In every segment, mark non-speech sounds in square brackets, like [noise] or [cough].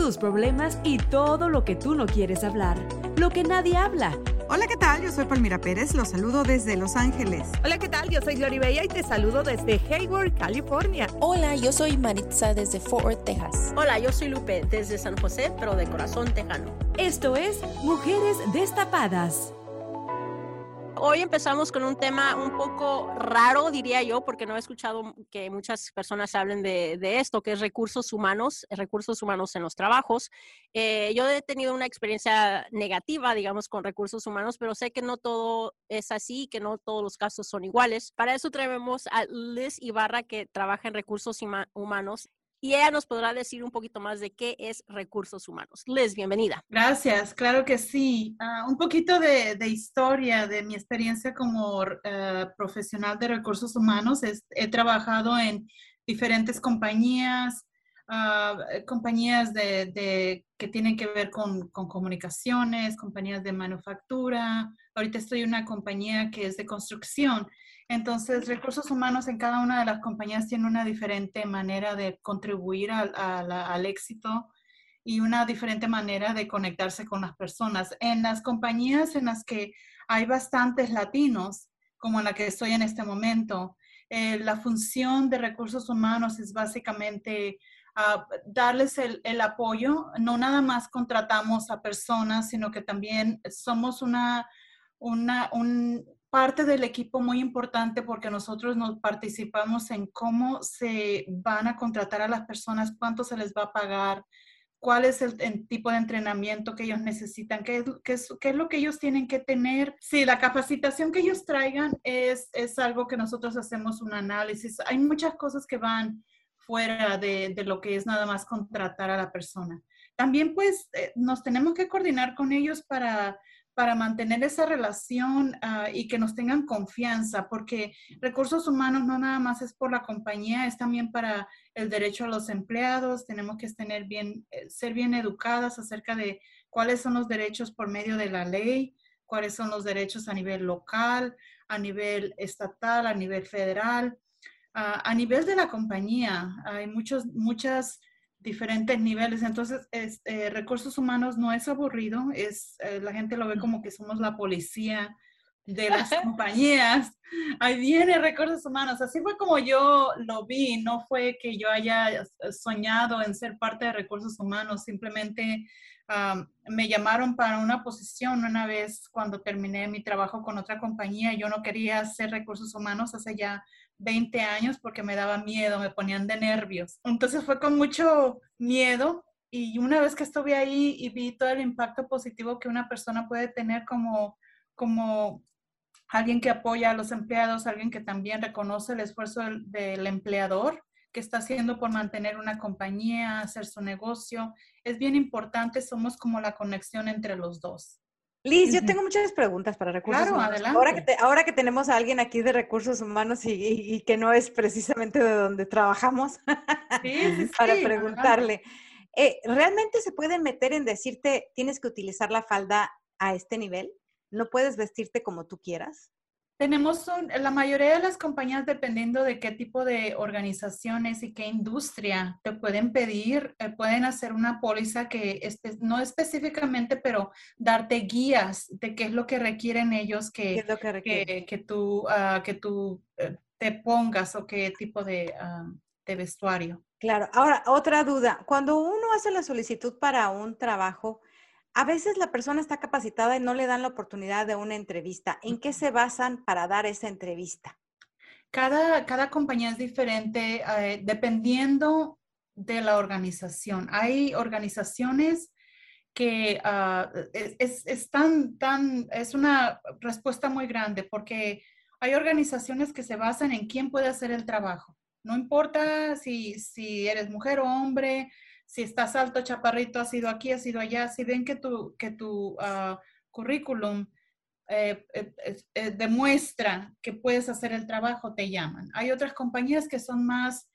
tus problemas y todo lo que tú no quieres hablar. Lo que nadie habla. Hola, ¿qué tal? Yo soy Palmira Pérez, los saludo desde Los Ángeles. Hola, ¿qué tal? Yo soy Glory Bella y te saludo desde Hayward, California. Hola, yo soy Maritza desde Fort Worth, Texas. Hola, yo soy Lupe desde San José, pero de corazón tejano. Esto es Mujeres Destapadas. Hoy empezamos con un tema un poco raro, diría yo, porque no he escuchado que muchas personas hablen de, esto, que es recursos humanos, recursos humanos en los trabajos. Eh, yo he tenido una experiencia negativa, digamos, con recursos humanos, pero sé que no todo es así, que no todos los casos son iguales. Para eso traemos a Liz Ibarra, que trabaja en recursos humanos y ella nos podrá decir un poquito más de qué es recursos humanos. Liz, bienvenida. Gracias, claro que sí. Uh, un poquito de, de, historia de mi experiencia como uh, profesional de recursos humanos. Es, he trabajado en diferentes compañías, uh, compañías de, de, que tienen que ver con, con, comunicaciones, compañías de manufactura. Ahorita estoy en una compañía que es de construcción. Entonces, recursos humanos en cada una de las compañías tiene una diferente manera de contribuir al, al, al éxito y una diferente manera de conectarse con las personas. En las compañías en las que hay bastantes latinos, como en la que estoy en este momento, eh, la función de recursos humanos es básicamente uh, darles el, el, apoyo. No nada más contratamos a personas, sino que también somos una, una, un, parte del equipo muy importante porque nosotros nos participamos en cómo se van a contratar a las personas, cuánto se les va a pagar, cuál es el, tipo de entrenamiento que ellos necesitan, qué, qué, qué, es, lo que ellos tienen que tener. Sí, la capacitación que ellos traigan es, es algo que nosotros hacemos un análisis. Hay muchas cosas que van fuera de, de lo que es nada más contratar a la persona. También pues eh, nos tenemos que coordinar con ellos para para mantener esa relación uh, y que nos tengan confianza, porque recursos humanos no nada más es por la compañía, es también para el derecho a los empleados. Tenemos que tener bien, eh, ser bien educadas acerca de cuáles son los derechos por medio de la ley, cuáles son los derechos a nivel local, a nivel estatal, a nivel federal. Uh, a nivel de la compañía, hay muchos, muchas diferentes niveles. Entonces, es, eh, recursos humanos no es aburrido, es, eh, la gente lo ve como que somos la policía de las [laughs] compañías. Ahí viene recursos humanos. Así fue como yo lo vi, no fue que yo haya soñado en ser parte de recursos humanos, simplemente um, me llamaron para una posición una vez cuando terminé mi trabajo con otra compañía. Yo no quería hacer recursos humanos hace ya 20 años porque me daba miedo, me ponían de nervios. Entonces fue con mucho miedo y una vez que estuve ahí y vi todo el impacto positivo que una persona puede tener como, como alguien que apoya a los empleados, alguien que también reconoce el esfuerzo del, del empleador que está haciendo por mantener una compañía, hacer su negocio. Es bien importante, somos como la conexión entre los dos. Liz, yo tengo muchas preguntas para recursos claro, humanos. Adelante. Ahora que, te, ahora que tenemos a alguien aquí de recursos humanos y, y, y que no es precisamente de donde trabajamos, sí, sí, [laughs] para sí, preguntarle, eh, ¿realmente se pueden meter en decirte tienes que utilizar la falda a este nivel? ¿No puedes vestirte como tú quieras? Tenemos un, la mayoría de las compañías, dependiendo de qué tipo de organizaciones y qué industria te pueden pedir, eh, pueden hacer una póliza que espe no específicamente, pero darte guías de qué es lo que requieren ellos que, ¿Qué es lo que, requieren? que, que, tú, uh, que tú uh, te pongas o qué tipo de, ah, de vestuario. Claro. Ahora, otra duda. Cuando uno hace la solicitud para un trabajo, a veces la persona está capacitada y no le dan la oportunidad de una entrevista. ¿En qué se basan para dar esa entrevista? Cada, cada compañía es diferente eh, dependiendo de la organización. Hay organizaciones que ah, es, es, tan, tan, es una respuesta muy grande porque hay organizaciones que se basan en quién puede hacer el trabajo. No importa si, si eres mujer o hombre, si estás alto, chaparrito, has ido aquí, has ido allá, si ven que tu, que tu ah, currículum eh, eh, eh, demuestra que puedes hacer el trabajo, te llaman. Hay otras compañías que son más,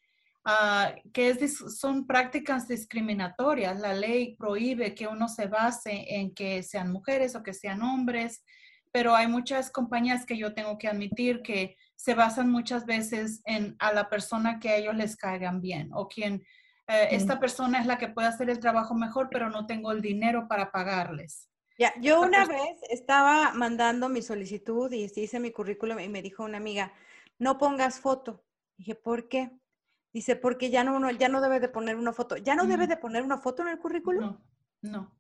ah, que es, son prácticas discriminatorias. La ley prohíbe que uno se base en que sean mujeres o que sean hombres, pero hay muchas compañías que yo tengo que admitir que se basan muchas veces en a la persona que a ellos les caigan bien o quien esta persona es la que puede hacer el trabajo mejor, pero no tengo el dinero para pagarles. Ya, yo una vez estaba mandando mi solicitud y hice mi currículum y me dijo una amiga, no pongas foto. Dije, ¿por qué? Dice, porque ya no, ya no debe de poner una foto. ¿Ya no debe de poner una foto en el currículum? No, no.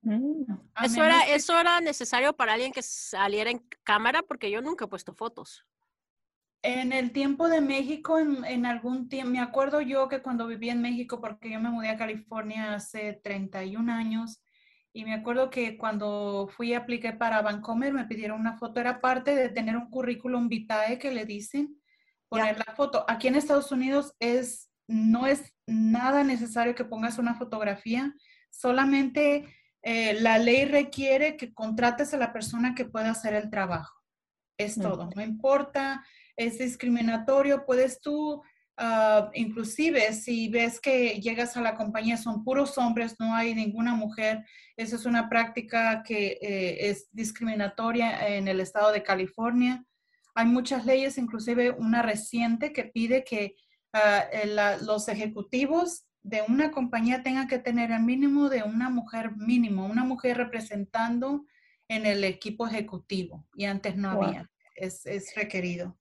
Mm. Eso, era, eso era necesario para alguien que saliera en cámara porque yo nunca he puesto fotos. En el tiempo de México, en, en, algún tiempo, me acuerdo yo que cuando viví en México, porque yo me mudé a California hace 31 años, y me acuerdo que cuando fui apliqué para Vancomer, me pidieron una foto. Era parte de tener un currículum vitae que le dicen, poner la foto. Aquí en Estados Unidos es, no es nada necesario que pongas una fotografía. Solamente eh, la ley requiere que contrates a la persona que pueda hacer el trabajo. Es todo. No importa, es discriminatorio. Puedes tú Ah, inclusive si ves que llegas a la compañía, son puros hombres, no hay ninguna mujer, esa es una práctica que eh, es discriminatoria en el estado de California. Hay muchas leyes, inclusive una reciente que pide que ah, los ejecutivos de una compañía tengan que tener el mínimo de una mujer mínimo, una mujer representando en el equipo ejecutivo y antes no había, es, es requerido.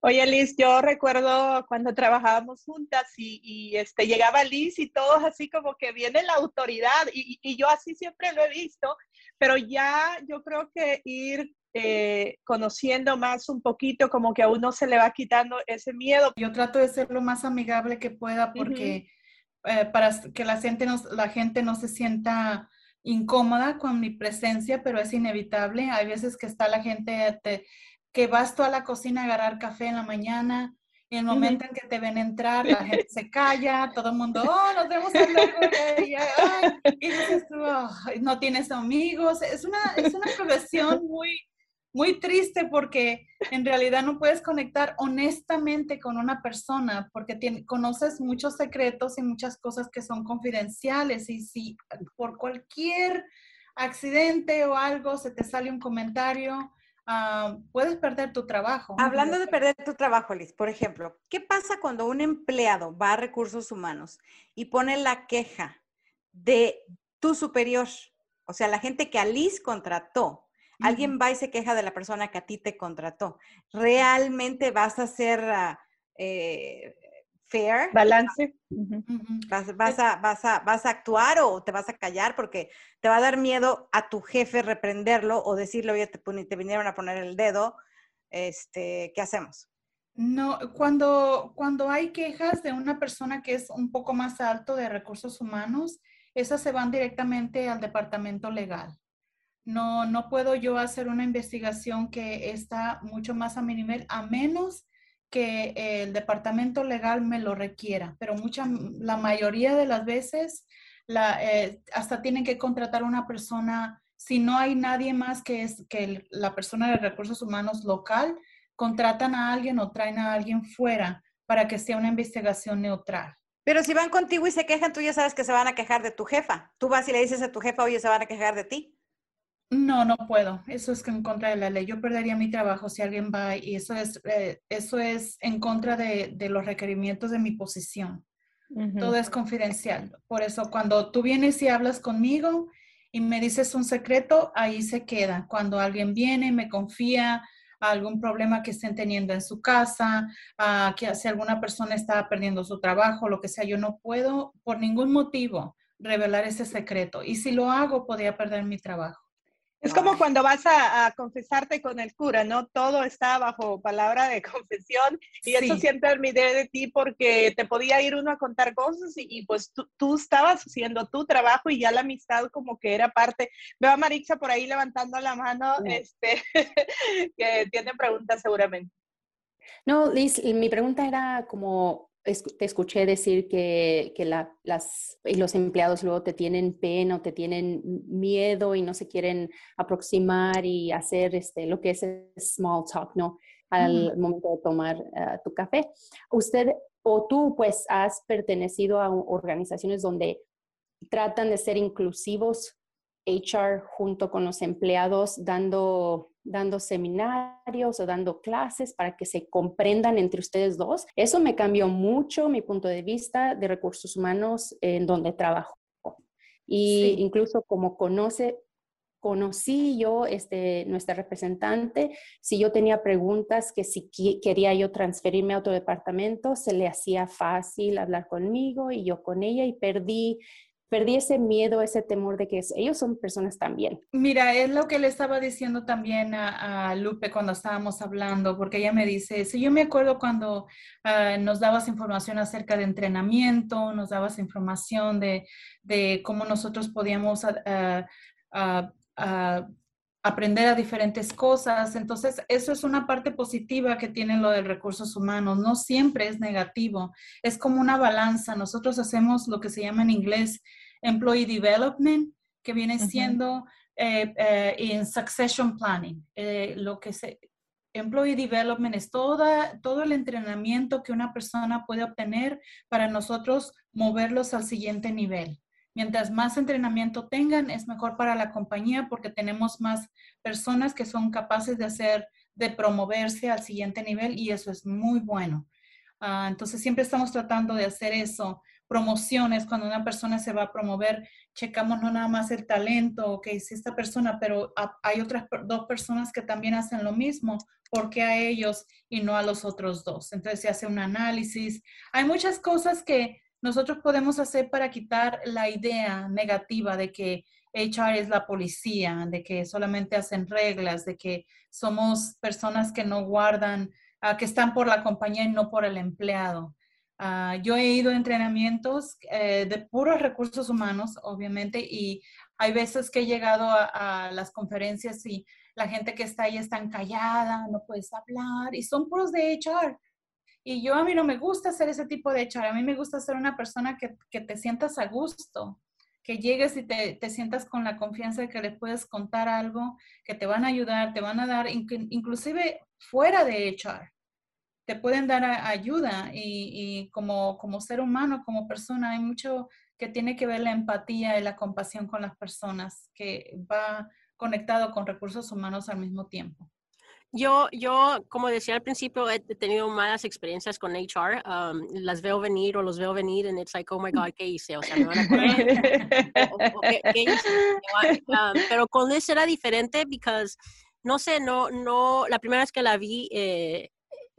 Oye, Liz, yo recuerdo cuando trabajábamos juntas y, este, llegaba Liz y todos así como que viene la autoridad y, yo así siempre lo he visto, pero ya yo creo que ir eh, conociendo más un poquito, como que a uno se le va quitando ese miedo. Yo trato de ser lo más amigable que pueda porque eh, para que la gente, no, la gente no se sienta incómoda con mi presencia, pero es inevitable. Hay veces que está la gente... Te, que vas tú a la cocina a agarrar café en la mañana, y el momento en que te ven entrar, la gente se calla, todo el mundo, [laughs] oh, nos vemos con ella, y dices tú, no tienes amigos. Es una, es una profesión muy, muy triste porque en realidad no puedes conectar honestamente con una persona porque conoces muchos secretos y muchas cosas que son confidenciales y si por cualquier accidente o algo se te sale un comentario, Ah, puedes perder tu trabajo. Hablando de perder tu trabajo, Liz, por ejemplo, ¿qué pasa cuando un empleado va a recursos humanos y pone la queja de tu superior? O sea, la gente que a Liz contrató. Alguien va y se queja de la persona que a ti te contrató. ¿Realmente vas a ser ah, eh, fair. Balance. Vas, a, vas, a, ¿Vas a actuar o te vas a callar porque te va a dar miedo a tu jefe reprenderlo o decirle, oye, te, te vinieron a poner el dedo, este, ¿qué hacemos? No, cuando, cuando hay quejas de una persona que es un poco más alto de recursos humanos, esas se van directamente al departamento legal. No, no puedo yo hacer una investigación que está mucho más a mi nivel, a menos que el departamento legal me lo requiera, pero mucha, la mayoría de las veces la, eh, hasta tienen que contratar una persona, si no hay nadie más que es que la persona de recursos humanos local, contratan a alguien o traen a alguien fuera para que sea una investigación neutral. Pero si van contigo y se quejan, tú ya sabes que se van a quejar de tu jefa. Tú vas y le dices a tu jefa, oye, se van a quejar de ti. No, no puedo. Eso es en contra de la ley. Yo perdería mi trabajo si alguien va y eso es, eh, eso es en contra de, los requerimientos de mi posición. Todo es confidencial. Por eso cuando tú vienes y hablas conmigo y me dices un secreto, ahí se queda. Cuando alguien viene, me confía, algún problema que estén teniendo en su casa, a que si alguna persona está perdiendo su trabajo, lo que sea, yo no puedo por ningún motivo revelar ese secreto. Y si lo hago, podría perder mi trabajo. Es como cuando vas a, confesarte con el cura, ¿no? Todo está bajo palabra de [laughs] confesión y eso siempre admiré de ti porque te podía ir uno a contar cosas y, pues tú, estabas haciendo tu trabajo y ya la amistad como que era parte. Veo a Marixa por ahí levantando la mano, este, [laughs] que tiene preguntas seguramente. No, Liz, mi pregunta era como te escuché decir que, que las, y los empleados luego te tienen pena o te tienen miedo y no se quieren aproximar y hacer este, lo que es small talk, ¿no? Al momento de tomar ah, tu café. Usted o tú pues has pertenecido a organizaciones donde tratan de ser inclusivos, HR junto con los empleados, dando dando seminarios o dando clases para que se comprendan entre ustedes dos. Eso me cambió mucho mi punto de vista de recursos humanos en donde trabajo. Y incluso como conoce, conocí yo este, nuestra representante, si yo tenía preguntas que si quería yo transferirme a otro departamento, se le hacía fácil hablar conmigo y yo con ella y perdí perdí ese miedo, ese temor de que ellos son personas también. Mira, es lo que le estaba diciendo también a, Lupe cuando estábamos hablando, porque ella me dice, si yo me acuerdo cuando ah, nos dabas información acerca de entrenamiento, nos dabas información de, cómo nosotros podíamos ah, ah, aprender a diferentes cosas. Entonces, eso es una parte positiva que tiene lo de recursos humanos. No siempre es negativo, es como una balanza. Nosotros hacemos lo que se llama en inglés employee development, que viene siendo en eh, succession planning. Eh, lo que se, employee development es toda, todo el entrenamiento que una persona puede obtener para nosotros moverlos al siguiente nivel. Mientras más entrenamiento tengan, es mejor para la compañía porque tenemos más personas que son capaces de hacer, de promoverse al siguiente nivel y eso es muy bueno. Ah, entonces, siempre estamos tratando de hacer eso. Promociones, cuando una persona se va a promover, checamos no nada más el talento, ok, sí esta persona, pero hay otras dos personas que también hacen lo mismo. ¿Por qué a ellos y no a los otros dos? Entonces, se hace un análisis. Hay muchas cosas que nosotros podemos hacer para quitar la idea negativa de que HR es la policía, de que solamente hacen reglas, de que somos personas que no guardan, uh, que están por la compañía y no por el empleado. Uh, yo he ido a entrenamientos eh, de puros recursos humanos, obviamente, y hay veces que he llegado a, a, las conferencias y la gente que está ahí está callada, no puedes hablar, y son puros de HR. Y yo a mí no me gusta hacer ese tipo de echar, a mí me gusta ser una persona que, que te sientas a gusto, que llegues y te, te, sientas con la confianza de que les puedes contar algo, que te van a ayudar, te van a dar, inclusive fuera de echar, te pueden dar ayuda y, y, como, como ser humano, como persona, hay mucho que tiene que ver la empatía y la compasión con las personas, que va conectado con recursos humanos al mismo tiempo. Yo, yo, como decía al principio, he tenido malas experiencias con HR. Um, las veo venir o los veo venir y it's like, oh my God, ¿qué hice? O sea, me van a correr. ¿qué, hice? Um, pero con Liz era diferente porque, no sé, no, no, la primera vez que la vi, eh,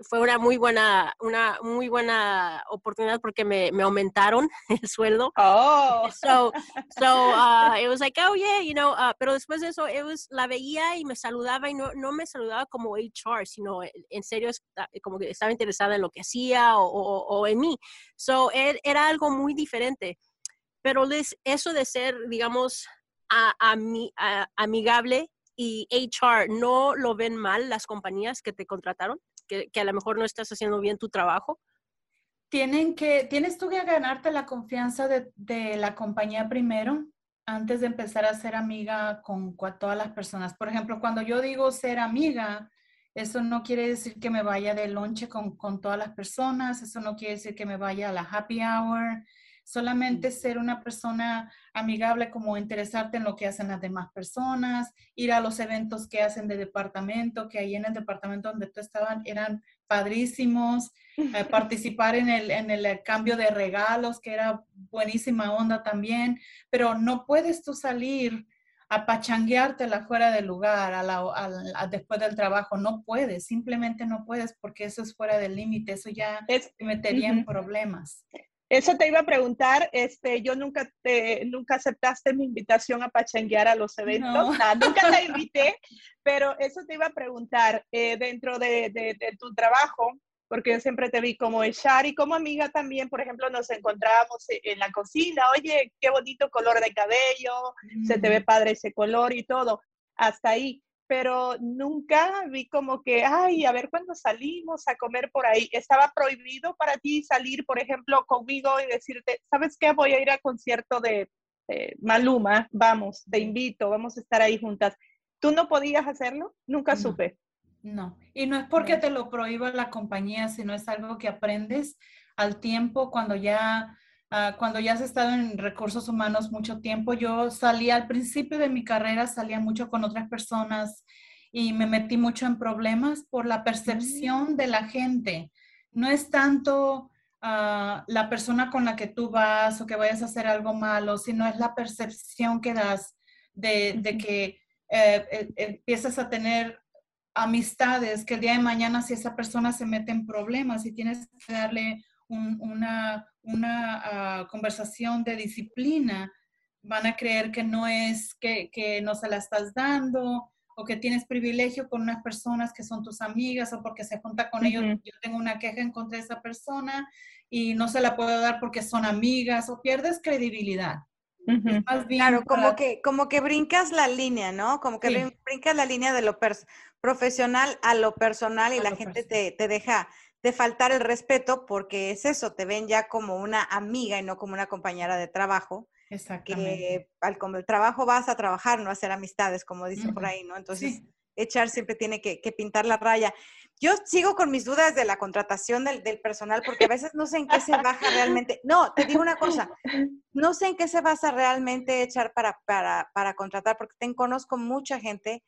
fue una muy buena, una muy buena oportunidad porque me, me aumentaron [laughs] el sueldo. Oh. So, so [laughs] uh, it was like, oh yeah, you know, uh, pero después de eso, it was, la veía y me saludaba y no, no me saludaba como HR, sino en serio como que estaba interesada en lo que hacía o, o, o en mí. So, er, era algo muy diferente. Pero les, eso de ser, digamos, a, a, a, amigable y HR, ¿no lo ven mal las compañías que te contrataron? Que, a lo mejor no estás haciendo bien tu trabajo? Tienen que, tienes tú que ganarte la confianza de, la compañía primero antes de empezar a ser amiga con, con, todas las personas. Por ejemplo, cuando yo digo ser amiga, eso no quiere decir que me vaya de lonche con, con todas las personas, eso no quiere decir que me vaya a la happy hour, solamente ser una persona amigable como interesarte en lo que hacen las demás personas, ir a los eventos que hacen de departamento, que ahí en el departamento donde tú estabas eran padrísimos, eh, [laughs] participar en el, en el cambio de regalos, que era buenísima onda también, pero no puedes tú salir a pachangueártela fuera del lugar, a la, después del trabajo. No puedes, simplemente no puedes porque eso es fuera del límite, eso ya te metería en problemas. Eso te iba a preguntar, este, yo nunca te, nunca aceptaste mi invitación a pachanguear a los eventos, [laughs] no. nunca te invité, pero eso te iba a preguntar, eh, dentro de, de, tu trabajo, porque yo siempre te vi como echar y como amiga también, por ejemplo, nos encontrábamos en la cocina, oye, qué bonito color de cabello, se te ve padre ese color y todo, hasta ahí pero nunca vi como que, ay, a ver cuándo salimos a comer por ahí. ¿Estaba prohibido para ti salir, por ejemplo, conmigo y decirte, ¿sabes qué? Voy a ir al concierto de Maluma, vamos, te invito, vamos a estar ahí juntas. ¿Tú no podías hacerlo? Nunca supe. No, y no es porque te lo prohíba la compañía, sino es algo que aprendes al tiempo cuando ya Ah, cuando ya has estado en recursos humanos mucho tiempo, yo salía al principio de mi carrera, salía mucho con otras personas y me metí mucho en problemas por la percepción de la gente. No es tanto ah, la persona con la que tú vas o que vayas a hacer algo malo, sino es la percepción que das de, que eh, eh, empiezas a tener amistades que el día de mañana si esa persona se mete en problemas y tienes que darle una, una ah, conversación de disciplina, van a creer que no es, que, que, no se la estás dando o que tienes privilegio con unas personas que son tus amigas o porque se junta con ellos. Yo tengo una queja en contra de esa persona y no se la puedo dar porque son amigas o pierdes credibilidad. claro, como, que, como que brincas la línea, ¿no? Como que brincas la línea de lo profesional a lo personal y la gente te, te, deja de faltar el respeto porque es eso, te ven ya como una amiga y no como una compañera de trabajo. Exactamente. Que al como el trabajo vas a trabajar, no a hacer amistades, como dicen por ahí, ¿no? Entonces, echar siempre tiene que, pintar la raya. Yo sigo con mis dudas de la contratación del, del, personal porque a veces no sé en qué se baja realmente. No, te digo una cosa, no sé en qué se basa realmente echar para, para, para contratar porque te conozco mucha gente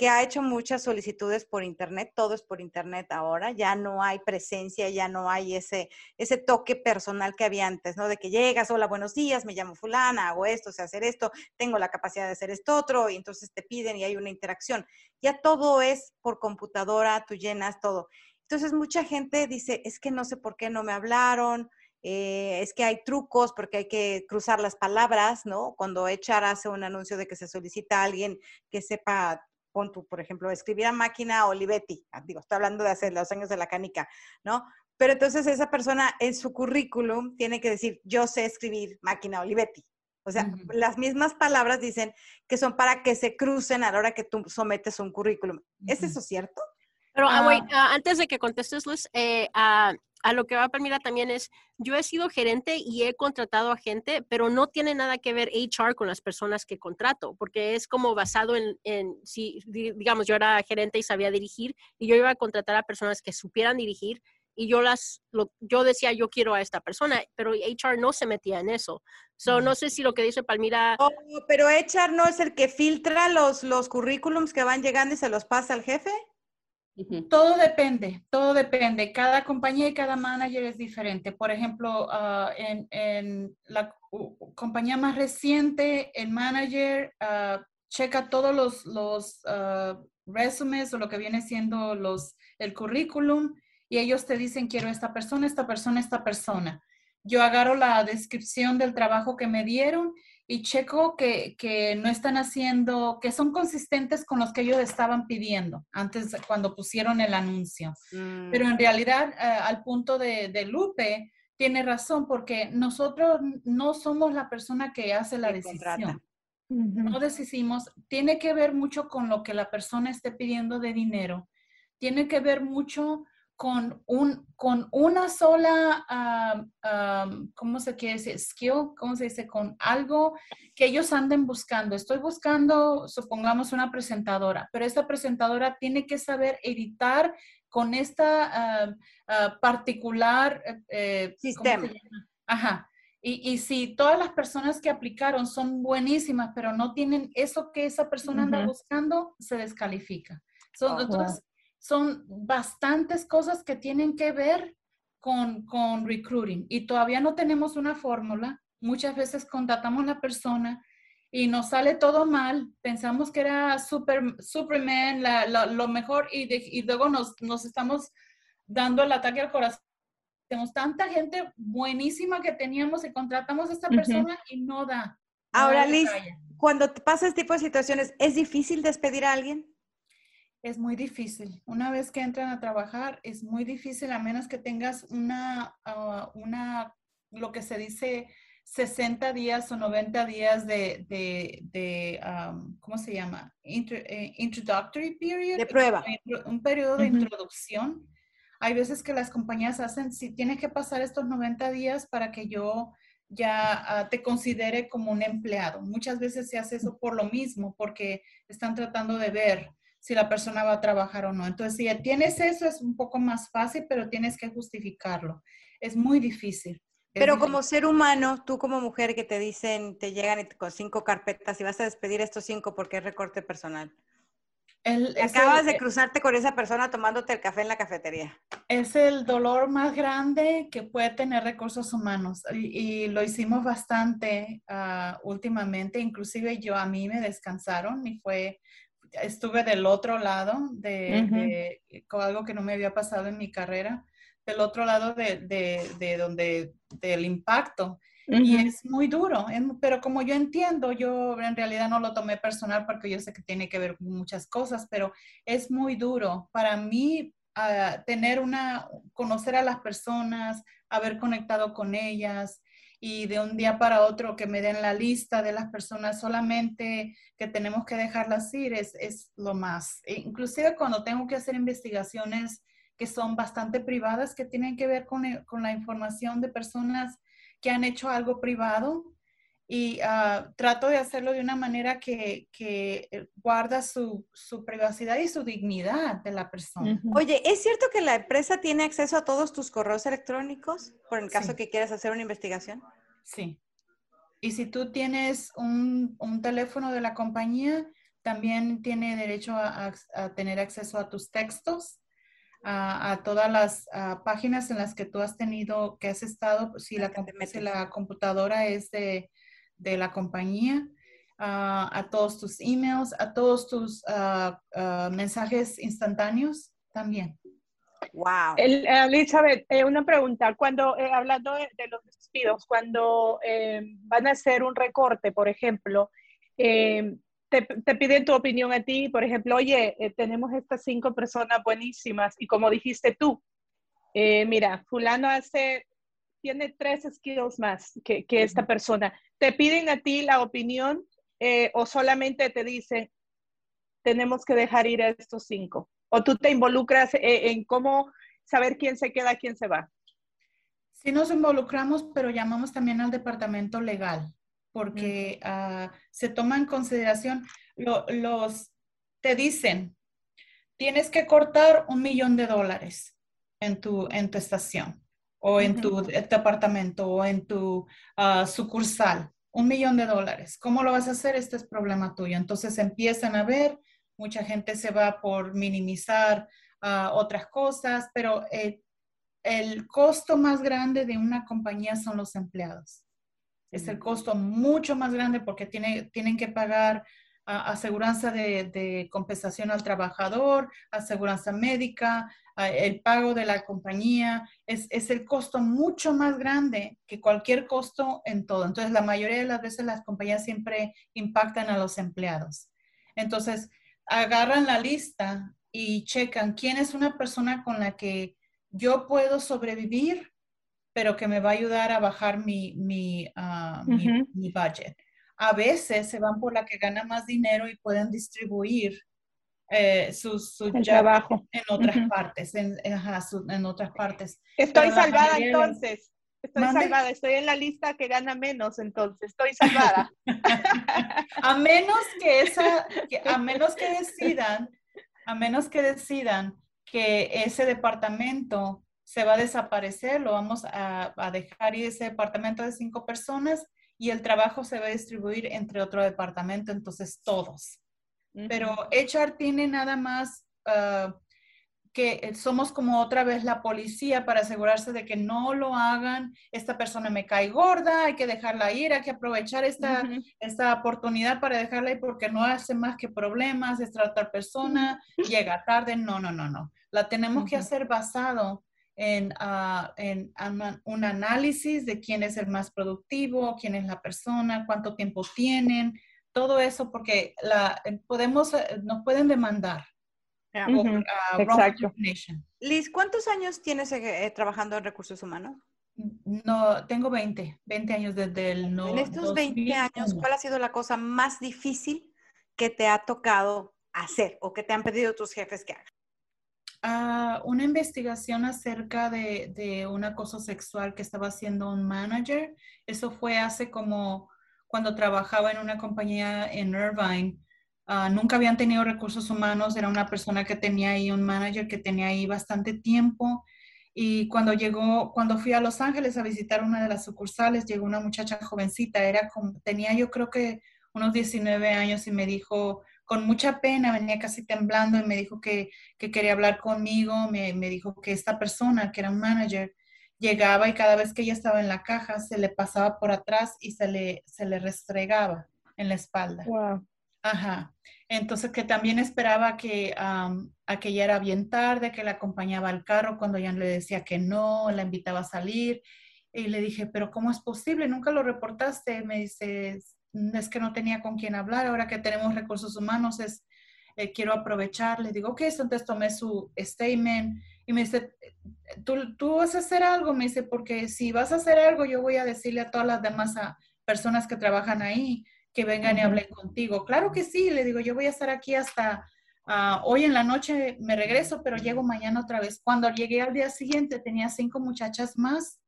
que ha hecho muchas solicitudes por internet, todo es por internet ahora, ya no hay presencia, ya no hay ese, ese toque personal que había antes, ¿no? De que llegas, hola, buenos días, me llamo fulana, hago esto, sé hacer esto, tengo la capacidad de hacer esto otro, y entonces te piden y hay una interacción. Ya todo es por computadora, tú llenas todo. Entonces mucha gente dice, es que no sé por qué no me hablaron, eh, es que hay trucos porque hay que cruzar las palabras, ¿no? Cuando HR hace un anuncio de que se solicita a alguien que sepa pon tú, por ejemplo, escribir a máquina Olivetti, ah, digo, estoy hablando de hace los años de la canica, ¿no? Pero entonces esa persona en su currículum tiene que decir, yo sé escribir máquina Olivetti. O sea, las mismas palabras dicen que son para que se crucen a la hora que tú sometes un currículum. ¿Es eso cierto? Pero ah, antes de que contestes, Luis, eh, a lo que va a permitir también es, yo he sido gerente y he contratado a gente, pero no tiene nada que ver HR con las personas que contrato, porque es como basado en, si digamos, yo era gerente y sabía dirigir y yo iba a contratar a personas que supieran dirigir y yo las, yo decía, yo quiero a esta persona, pero HR no se metía en eso. So, no sé si lo que dice Palmira... Oh, pero HR no es el que filtra los, los currículums que van llegando y se los pasa al jefe. Todo depende, todo depende. Cada compañía y cada manager es diferente. Por ejemplo, ah, en, la compañía más reciente, el manager ah, checa todos los, los uh, o lo que viene siendo los, el currículum y ellos te dicen, quiero esta persona, esta persona, esta persona. Yo agarro la descripción del trabajo que me dieron y checo que, que, no están haciendo, que son consistentes con los que ellos estaban pidiendo antes cuando pusieron el anuncio. Mm. Pero en realidad, eh, al punto de, de, Lupe, tiene razón porque nosotros no somos la persona que hace la decisión. No decidimos, tiene que ver mucho con lo que la persona esté pidiendo de dinero, tiene que ver mucho con, un, con una sola, ¿cómo se quiere decir? Skill, ¿cómo se dice? Con algo que ellos anden buscando. Estoy buscando, supongamos, una presentadora, pero esta presentadora tiene que saber editar con esta particular eh, sistema. Ajá. Y, y, si todas las personas que aplicaron son buenísimas, pero no tienen eso que esa persona anda buscando, se descalifica. Son, oh, entonces, son bastantes cosas que tienen que ver con, con recruiting y todavía no tenemos una fórmula. Muchas veces contratamos a la persona y nos sale todo mal. Pensamos que era super, Superman, lo mejor, y, y luego nos, nos, estamos dando el ataque al corazón. Tenemos tanta gente buenísima que teníamos y contratamos a esta persona y no da. Ahora, Liz, cuando pasa este tipo de situaciones, ¿es difícil despedir a alguien? Es muy difícil. Una vez que entran a trabajar, es muy difícil a menos que tengas una, ah, una lo que se dice 60 días o 90 días de, de, ¿cómo se llama? Eh, introductory period. De prueba. Un periodo de introducción. Hay veces que las compañías hacen, si tienes que pasar estos 90 días para que yo ya ah, te considere como un empleado. Muchas veces se hace eso por lo mismo, porque están tratando de ver si la persona va a trabajar o no. Entonces, si tienes eso, es un poco más fácil, pero tienes que justificarlo. Es muy difícil. Pero como ser humano, tú como mujer que te dicen, te llegan con cinco carpetas y vas a despedir estos cinco porque es recorte personal. Acabas de cruzarte con esa persona tomándote el café en la cafetería. Es el dolor más grande que puede tener recursos humanos y, lo hicimos bastante ah, últimamente. Inclusive yo a mí me descansaron y fue, estuve del otro lado de, con algo que no me había pasado en mi carrera del otro lado de, donde, del impacto. Y es muy duro, pero como yo entiendo, yo en realidad no lo tomé personal porque yo sé que tiene que ver con muchas cosas, pero es muy duro para mí ah, tener una, conocer a las personas, haber conectado con ellas y de un día para otro que me den la lista de las personas solamente que tenemos que dejarlas ir es, es lo más. E inclusive cuando tengo que hacer investigaciones que son bastante privadas, que tienen que ver con, con la información de personas que han hecho algo privado y ah, trato de hacerlo de una manera que, que eh, guarda su, su, privacidad y su dignidad de la persona. Oye, ¿es cierto que la empresa tiene acceso a todos tus correos electrónicos por el caso que quieras hacer una investigación? Sí. Y si tú tienes un, un teléfono de la compañía, también tiene derecho a, a tener acceso a tus textos a, todas las páginas en las que tú has tenido, que has estado, si la, la computadora es de, de la compañía, a todos tus emails, a todos tus mensajes instantáneos también. Wow. Elizabeth, eh, una pregunta. Cuando, eh, hablando de, los despidos, cuando eh, van a hacer un recorte, por ejemplo, te, piden tu opinión a ti, por ejemplo, oye, eh, tenemos estas cinco personas buenísimas y como dijiste tú, eh, mira, fulano hace, tiene tres skills más que, que esta persona. ¿Te piden a ti la opinión eh, o solamente te dicen, tenemos que dejar ir a estos cinco? ¿O tú te involucras en cómo saber quién se queda, quién se va? Sí nos involucramos, pero llamamos también al departamento legal porque ah, se toma en consideración, los, te dicen, tienes que cortar un millón de dólares en tu, en tu estación o en tu departamento o en tu ah, sucursal, un millón de dólares. ¿Cómo lo vas a hacer? Este es problema tuyo. Entonces empiezan a ver, mucha gente se va por minimizar ah, otras cosas, pero eh, el costo más grande de una compañía son los empleados es el costo mucho más grande porque tiene, tienen que pagar aseguranza de, compensación al trabajador, aseguranza médica, el pago de la compañía, es, es, el costo mucho más grande que cualquier costo en todo. Entonces, la mayoría de las veces las compañías siempre impactan a los empleados. Entonces, agarran la lista y checan quién es una persona con la que yo puedo sobrevivir pero que me va a ayudar a bajar mi, mi, ah, mi, budget. A veces se van por la que gana más dinero y pueden distribuir eh, su, su trabajo en otras partes, en, en, otras partes. Estoy salvada entonces. Estoy salvada, estoy en la lista que gana menos, entonces estoy salvada. [laughs] a menos que esa, a menos que decidan, a menos que decidan que ese departamento se va a desaparecer, lo vamos a, dejar ir ese departamento de cinco personas y el trabajo se va a distribuir entre otro departamento, entonces todos. Pero HR tiene nada más, ah, que somos como otra vez la policía para asegurarse de que no lo hagan, esta persona me cae gorda, hay que dejarla ir, hay que aprovechar esta, esta oportunidad para dejarla ir porque no hace más que problemas, es otra persona, llega tarde, no, no, no, no. La tenemos que hacer basado en, ah, en un análisis de quién es el más productivo, quién es la persona, cuánto tiempo tienen, todo eso porque la, podemos, eh, nos pueden demandar Exacto. Liz, ¿cuántos años tienes eh, eh, trabajando en recursos humanos? No, tengo 20, 20 años desde el no, En estos 20 años, ¿cuál ha sido la cosa más difícil que te ha tocado hacer o que te han pedido tus jefes que hagas? Ah, una investigación acerca de, de, un acoso sexual que estaba haciendo un manager. Eso fue hace como cuando trabajaba en una compañía en Irvine Ah, nunca habían tenido recursos humanos, era una persona que tenía ahí un manager que tenía ahí bastante tiempo. Y cuando llegó, cuando fui a Los Ángeles a visitar una de las sucursales, llegó una muchacha jovencita, era como, tenía yo creo que unos 19 años y me dijo, con mucha pena, venía casi temblando y me dijo que, que quería hablar conmigo, me, me, dijo que esta persona, que era un manager, llegaba y cada vez que ella estaba en la caja, se le pasaba por atrás y se le, se le restregaba en la espalda. Wow. Ajá. Entonces que también esperaba que, a que ella era bien tarde, que la acompañaba al carro cuando ella le decía que no, la invitaba a salir. Y le dije, pero ¿cómo es posible? Nunca lo reportaste. Me dice, es que no tenía con quién hablar. Ahora que tenemos recursos humanos, es, eh, quiero aprovechar. Le digo, ok, entonces tomé su statement y me dice, ¿Tú, tú vas a hacer algo. Me dice, porque si vas a hacer algo, yo voy a decirle a todas las demás personas que trabajan ahí que vengan y hablen contigo. Claro que sí, le digo, yo voy a estar aquí hasta ah, hoy en la noche, me regreso, pero llego mañana otra vez. Cuando llegué al día siguiente tenía cinco muchachas más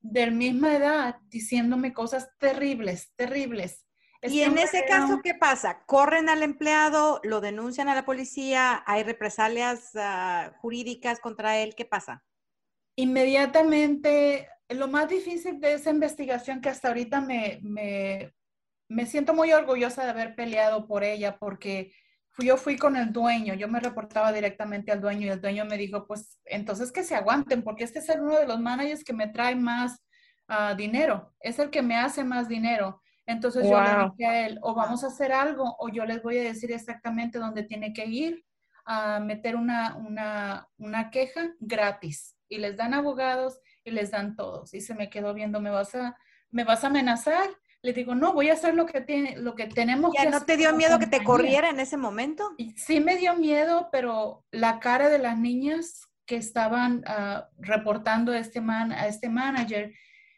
de misma edad diciéndome cosas terribles, terribles. y en ese caso, ¿qué pasa? ¿Corren al empleado? ¿Lo denuncian a la policía? ¿Hay represalias ah, jurídicas contra él? ¿Qué pasa? Inmediatamente, lo más difícil de esa investigación que hasta ahorita me, me siento muy orgullosa de haber peleado por ella porque yo fui con el dueño, yo me reportaba directamente al dueño y el dueño me dijo, pues entonces que se aguanten porque este es uno de los managers que me trae más ah, dinero, es el que me hace más dinero. Entonces yo le dije a él, o vamos a hacer algo o yo les voy a decir exactamente dónde tiene que ir a meter una, una, una queja gratis. Y les dan abogados y les dan todos. Y se me quedó viendo, ¿me vas a, me vas a amenazar? Le digo, no, voy a hacer lo que, tiene, lo que tenemos ¿Ya no te dio miedo que te corriera en ese momento? Sí me dio miedo, pero la cara de las niñas que estaban ah, reportando a este, man, a este manager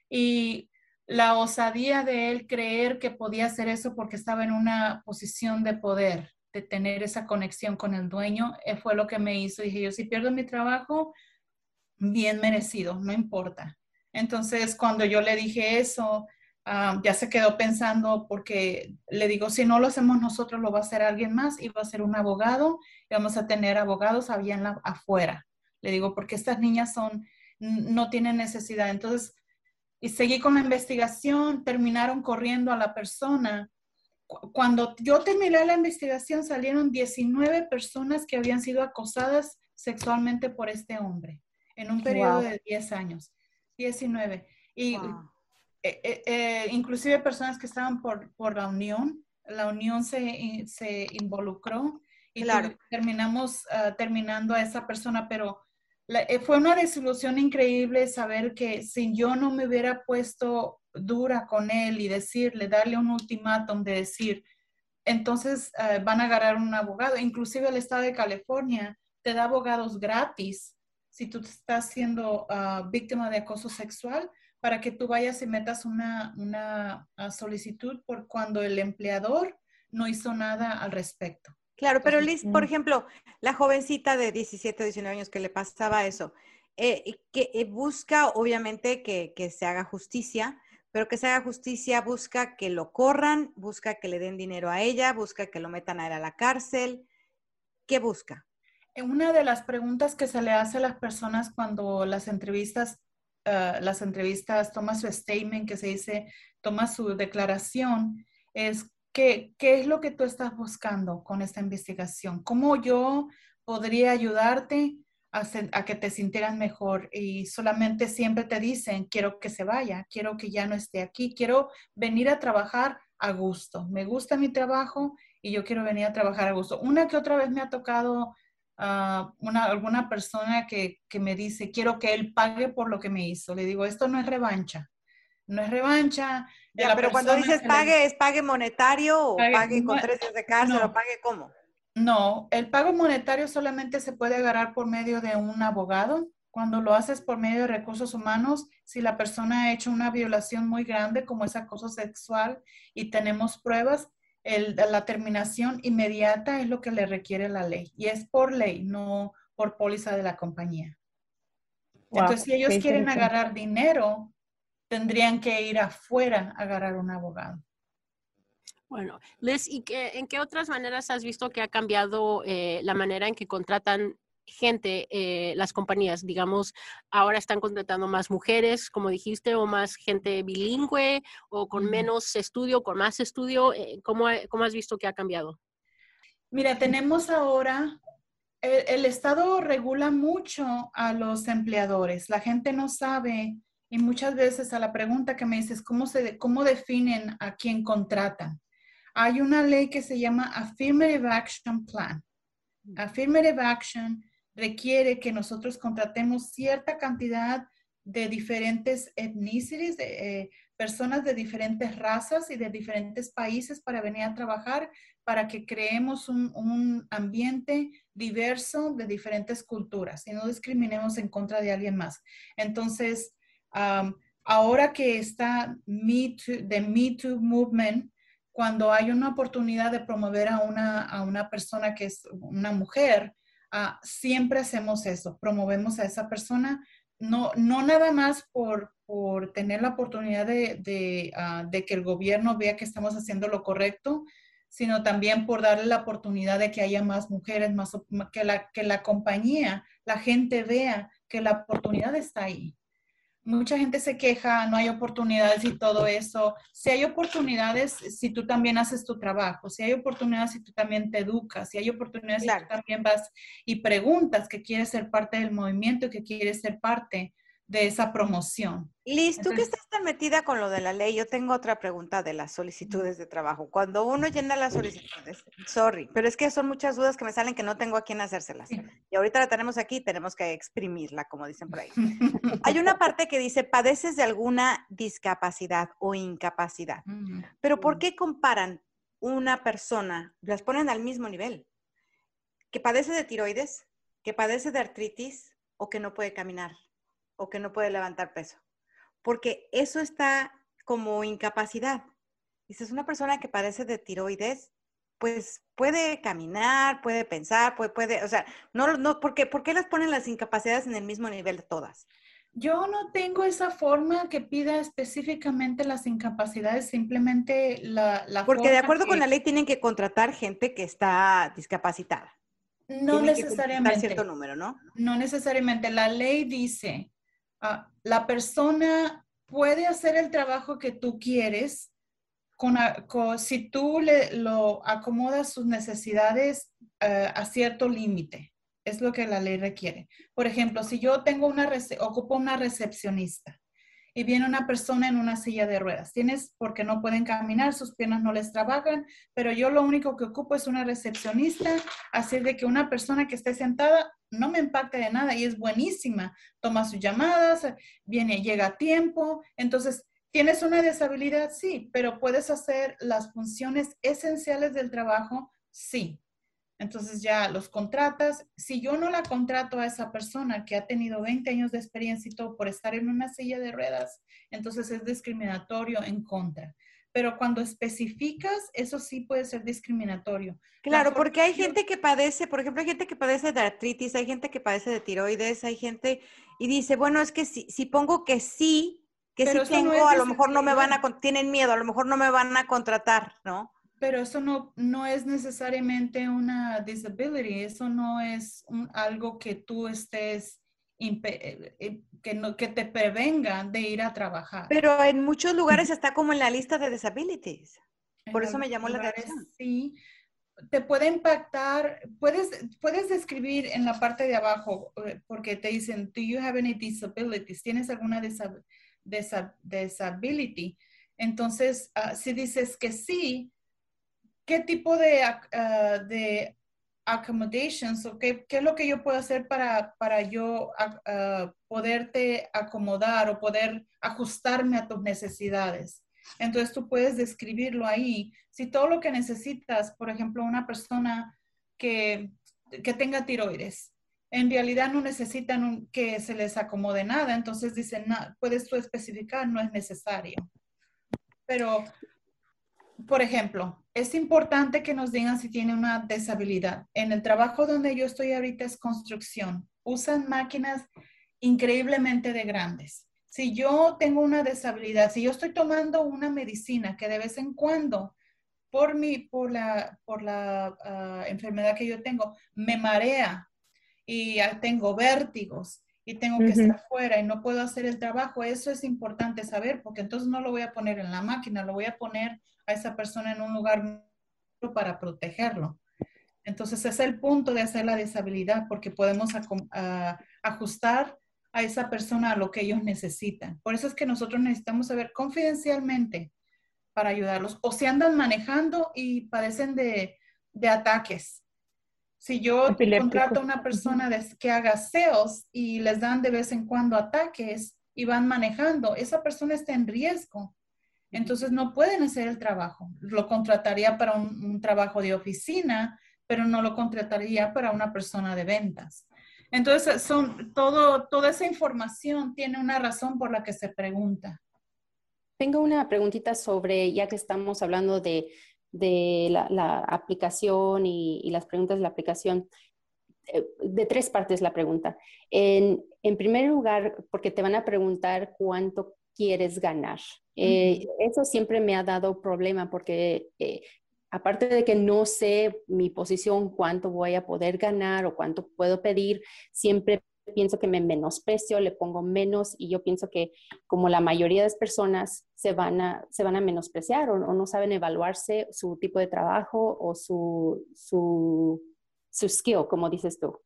y la osadía de él creer que podía hacer eso porque estaba en una posición de poder, de tener esa conexión con el dueño, eh, fue lo que me hizo. Dije, yo si pierdo mi trabajo, bien merecido, no importa. Entonces, cuando yo le dije eso, Ah, ya se quedó pensando porque le digo, si no lo hacemos nosotros, lo va a hacer alguien más y va a ser un abogado y vamos a tener abogados allá en la, afuera. Le digo, porque estas niñas son, no tienen necesidad. Entonces, y seguí con la investigación, terminaron corriendo a la persona. Cuando yo terminé la investigación, salieron 19 personas que habían sido acosadas sexualmente por este hombre en un periodo de 10 años. 19. Y eh, eh, inclusive personas que estaban por, por la unión, la unión se, se involucró y terminamos uh, terminando a esa persona, pero fue una desilusión increíble saber que si yo no me hubiera puesto dura con él y decirle, darle un ultimátum de decir, entonces van a agarrar un abogado, inclusive el estado de California te da abogados gratis si tú estás siendo uh, víctima de acoso sexual para que tú vayas y metas una, una ah, solicitud por cuando el empleador no hizo nada al respecto. Claro, pero Liz, por ejemplo, la jovencita de 17 o 19 años que le pasaba eso, eh, que eh, busca obviamente que, que, se haga justicia, pero que se haga justicia busca que lo corran, busca que le den dinero a ella, busca que lo metan a él a la cárcel. ¿Qué busca? Una de las preguntas que se le hace a las personas cuando las entrevistas Ah, las entrevistas, toma su statement, que se dice, toma su declaración, es ¿qué, qué es lo que tú estás buscando con esta investigación? ¿Cómo yo podría ayudarte a, que te sintieras mejor y solamente siempre te dicen, quiero que se vaya, quiero que ya no esté aquí, quiero venir a trabajar a gusto. Me gusta mi trabajo y yo quiero venir a trabajar a gusto. Una que otra vez me ha tocado uh, una, alguna persona que, que, me dice, quiero que él pague por lo que me hizo. Le digo, esto no es revancha. No es revancha. Ya, pero cuando dices pague, ¿es pague monetario o pague, con tres días de cárcel o pague cómo? No, el pago monetario solamente se puede agarrar por medio de un abogado. Cuando lo haces por medio de recursos humanos, si la persona ha hecho una violación muy grande como es acoso sexual y tenemos pruebas, la terminación inmediata es lo que le requiere la ley y es por ley, no por póliza de la compañía. Entonces, si ellos quieren agarrar dinero, tendrían que ir afuera a agarrar un abogado. Bueno, Liz, ¿y en qué otras maneras has visto que ha cambiado eh, la manera en que contratan gente eh, las compañías? Digamos, ahora están contratando más mujeres, como dijiste, o más gente bilingüe, o con menos estudio, con más estudio. Eh, ¿cómo, ¿Cómo, has visto que ha cambiado? Mira, tenemos ahora, el, el Estado regula mucho a los empleadores. La gente no sabe y muchas veces a la pregunta que me dices, ¿cómo, se, cómo definen a quién contratan? hay una ley que se llama Affirmative Action Plan. Mm. Affirmative Action requiere que nosotros contratemos cierta cantidad de diferentes ethnicities, de, eh, personas de diferentes razas y de diferentes países para venir a trabajar, para que creemos un, ambiente diverso de diferentes culturas y no discriminemos en contra de alguien más. Entonces, ahora que está Me Too, Me Too Movement, cuando hay una oportunidad de promover a una, a una persona que es una mujer, uh, siempre hacemos eso, promovemos a esa persona, no, no nada más por, por tener la oportunidad de, uh, de, que el gobierno vea que estamos haciendo lo correcto, sino también por darle la oportunidad de que haya más mujeres, más, que, la, que la compañía, la gente vea que la oportunidad está ahí mucha gente se queja, no hay oportunidades y todo eso. Si hay oportunidades, si tú también haces tu trabajo, si hay oportunidades, si tú también te educas, si hay oportunidades, si tú también vas y preguntas que quieres ser parte del movimiento, que quieres ser parte de esa promoción. Liz, tú que estás tan metida con lo de la ley, yo tengo otra pregunta de las solicitudes de trabajo. Cuando uno llena las solicitudes, sorry, pero es que son muchas dudas que me salen que no tengo a quién hacérselas. Y ahorita la tenemos aquí, tenemos que exprimirla, como dicen por ahí. [laughs] Hay una parte que dice, padeces de alguna discapacidad o incapacidad. Pero ¿por qué comparan una persona, las ponen al mismo nivel? Que padece de tiroides, que padece de artritis o que no puede caminar o que no puede levantar peso. Porque eso está como incapacidad. es una persona que padece de tiroides, pues puede caminar, puede pensar, puede, puede o sea, no, no, ¿por qué, ¿por qué las ponen las incapacidades en el mismo nivel todas? Yo no tengo esa forma que pida específicamente las incapacidades, simplemente la, la Porque de acuerdo con la ley tienen que contratar gente que está discapacitada. No necesariamente. cierto número, ¿no? No necesariamente. La ley dice Ah, la persona puede hacer el trabajo que tú quieres con, si tú le, lo acomodas sus necesidades eh, a cierto límite. Es lo que la ley requiere. Por ejemplo, si yo tengo una, ocupo una recepcionista y viene una persona en una silla de ruedas. Tienes porque no pueden caminar, sus piernas no les trabajan, pero yo lo único que ocupo es una recepcionista, así de que una persona que esté sentada no me impacta de nada y es buenísima. Toma sus llamadas, viene, llega a tiempo. Entonces, ¿tienes una deshabilidad? Sí, pero puedes hacer las funciones esenciales del trabajo, sí. Entonces ya los contratas. Si yo no la contrato a esa persona que ha tenido 20 años de experiencia y todo por estar en una silla de ruedas, entonces es discriminatorio en contra. Pero cuando especificas, eso sí puede ser discriminatorio. Claro, porque hay gente que padece, por ejemplo, hay gente que padece de artritis, hay gente que padece de tiroides, hay gente y dice, bueno, es que si, si pongo que sí, que sí tengo, a lo mejor no me van a, tienen miedo, a lo mejor no me van a contratar, ¿no? Pero eso no, no es necesariamente una disability, eso no es algo que tú estés, eh, eh, que, no, que te prevenga de ir a trabajar. Pero en muchos lugares está como en la lista de disabilities. Por eso me llamó la atención. Sí, te puede impactar, puedes, puedes describir en la parte de abajo, eh, porque te dicen, do you have any disabilities? ¿Tienes alguna disability? Entonces, ah, si dices que sí, ¿qué tipo de, uh, de accommodations o qué, qué, es lo que yo puedo hacer para, para yo uh, poderte acomodar o poder ajustarme a tus necesidades? Entonces tú puedes describirlo ahí. Si todo lo que necesitas, por ejemplo, una persona que, que tenga tiroides, en realidad no necesitan que se les acomode nada, entonces dicen, puedes tú especificar, no es necesario. Pero, por ejemplo, es importante que nos digan si tiene una deshabilidad. En el trabajo donde yo estoy ahorita es construcción. Usan máquinas increíblemente de grandes. Si yo tengo una deshabilidad, si yo estoy tomando una medicina que de vez en cuando, por, mi, por la, por la ah, enfermedad que yo tengo, me marea y tengo vértigos y tengo que estar fuera y no puedo hacer el trabajo, eso es importante saber porque entonces no lo voy a poner en la máquina, lo voy a poner a esa persona en un lugar para protegerlo. Entonces es el punto de hacer la deshabilidad porque podemos ajustar a esa persona a lo que ellos necesitan. Por eso es que nosotros necesitamos saber confidencialmente para ayudarlos. O si andan manejando y padecen de, de ataques, si yo contrato a una persona que haga SEOs y les dan de vez en cuando ataques y van manejando, esa persona está en riesgo. Entonces no pueden hacer el trabajo. Lo contrataría para un, trabajo de oficina, pero no lo contrataría para una persona de ventas. Entonces, son todo, toda esa información tiene una razón por la que se pregunta. Tengo una preguntita sobre, ya que estamos hablando de de la, aplicación y, las preguntas de la aplicación. Eh, de tres partes la pregunta. En, primer lugar, porque te van a preguntar cuánto quieres ganar. Eh, eso siempre me ha dado problema porque eh, aparte de que no sé mi posición, cuánto voy a poder ganar o cuánto puedo pedir, siempre pienso que me menosprecio, le pongo menos y yo pienso que como la mayoría de las personas se van a, se van a menospreciar o, no saben evaluarse su tipo de trabajo o su, su, su skill, como dices tú.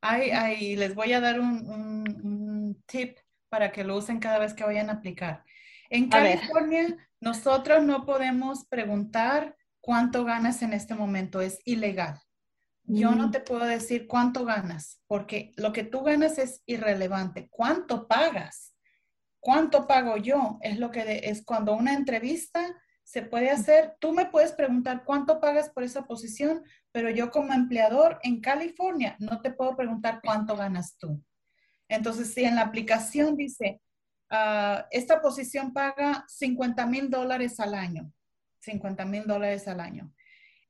Ay, les voy a dar un, un, tip para que lo usen cada vez que vayan a aplicar. En California, nosotros no podemos preguntar cuánto ganas en este momento, es ilegal. Yo no te puedo decir cuánto ganas, porque lo que tú ganas es irrelevante. ¿Cuánto pagas? ¿Cuánto pago yo? Es lo que es cuando una entrevista se puede hacer. Tú me puedes preguntar cuánto pagas por esa posición, pero yo como empleador en California no te puedo preguntar cuánto ganas tú. Entonces, si en la aplicación dice, ah, esta posición paga 50 mil dólares al año, 50 mil dólares al año.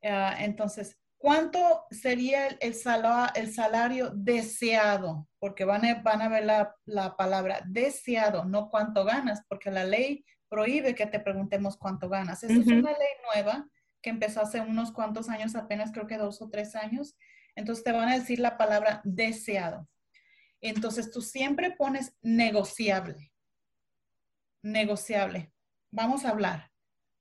Ah, entonces, ¿Cuánto sería el, salario, el salario deseado? Porque van a, van a ver la, palabra deseado, no cuánto ganas, porque la ley prohíbe que te preguntemos cuánto ganas. Esa es una ley nueva que empezó hace unos cuantos años, apenas creo que dos o tres años. Entonces te van a decir la palabra deseado. Entonces tú siempre pones negociable. Negociable. Vamos a hablar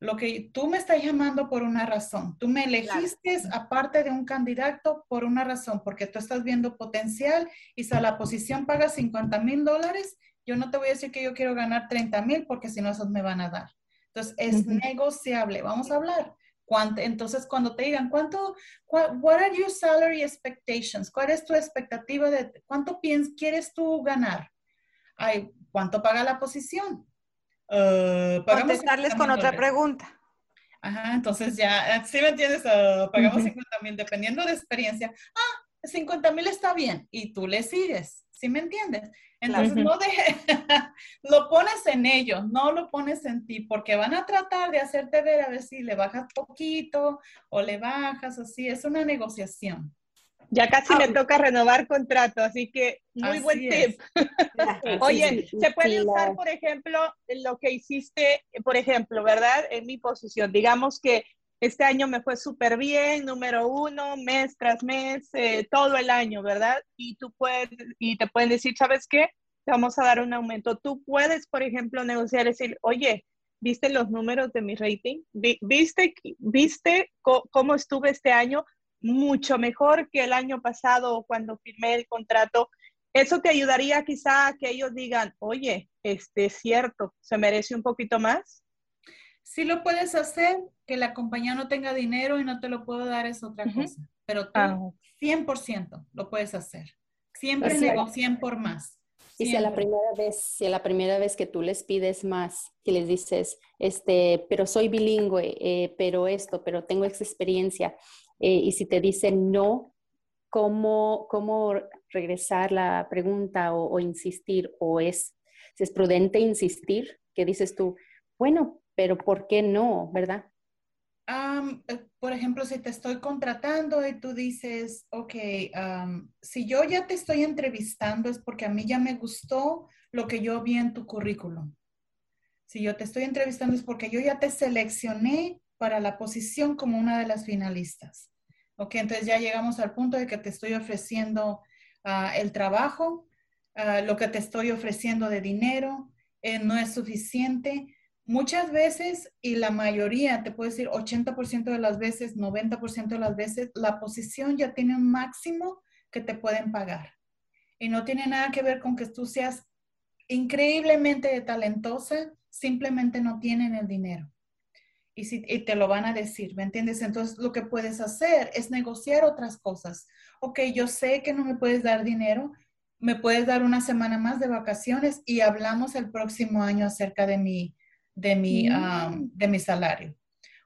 lo que tú me estás llamando por una razón. Tú me elegiste aparte de un candidato por una razón, porque tú estás viendo potencial y si la posición paga 50 mil dólares, yo no te voy a decir que yo quiero ganar 30 mil porque si no, esos me van a dar. Entonces, es negociable. Vamos a hablar. Entonces, cuando te digan, ¿cuánto, what are your salary expectations? ¿Cuál es tu expectativa de cuánto piensas, quieres tú ganar? Ay, ¿cuánto paga la posición? Uh, Contestarles con otra pregunta. Ajá, entonces ya, si me entiendes, uh, pagamos 50 mil dependiendo de experiencia. Ah, 50 mil está bien y tú le sigues, ¿sí me entiendes? Entonces no deje, [laughs] lo pones en ellos, no lo pones en ti, porque van a tratar de hacerte ver a ver si le bajas poquito o le bajas, así, es una negociación. Ya casi me toca renovar contrato, así que muy buen tip. Oye, se puede usar, por ejemplo, lo que hiciste, por ejemplo, ¿verdad? En mi posición, digamos que este año me fue súper bien, número uno, mes tras mes, eh, todo el año, ¿verdad? Y tú puedes, y te pueden decir, ¿sabes qué? Te vamos a dar un aumento. Tú puedes, por ejemplo, negociar y decir, oye, ¿Viste los números de mi rating? ¿Viste, viste cómo estuve este año? Mucho mejor que el año pasado cuando firmé el contrato. Eso te ayudaría quizá a que ellos digan, oye, este es cierto, se merece un poquito más. Sí lo puedes hacer, que la compañía no tenga dinero y no te lo puedo dar es otra cosa, pero tú 100% ah. lo puedes hacer. Siempre negocien por más. Y si a la primera vez, si a la primera vez que tú les pides más, que les dices, este, pero soy bilingüe, eh, pero esto, pero tengo esa experiencia, eh, y si te dicen no, ¿cómo, cómo regresar la pregunta o, insistir? ¿O es, si es prudente insistir? Que dices tú, bueno, pero ¿por qué no? ¿Verdad? Eh, por ejemplo, si te estoy contratando y tú dices, ok, si yo ya te estoy entrevistando es porque a mí ya me gustó lo que yo vi en tu currículum. Si yo te estoy entrevistando es porque yo ya te seleccioné para la posición como una de las finalistas. Ok, entonces ya llegamos al punto de que te estoy ofreciendo ah, el trabajo, ah, lo que te estoy ofreciendo de dinero eh, no es suficiente Muchas veces, y la mayoría, te puedo decir 80% de las veces, 90% de las veces, la posición ya tiene un máximo que te pueden pagar. Y no tiene nada que ver con que tú seas increíblemente talentosa, simplemente no tienen el dinero. Y, si, y te lo van a decir, ¿me entiendes? Entonces lo que puedes hacer es negociar otras cosas. Ok, yo sé que no me puedes dar dinero, me puedes dar una semana más de vacaciones y hablamos el próximo año acerca de mi, de mi, mm. de mi salario.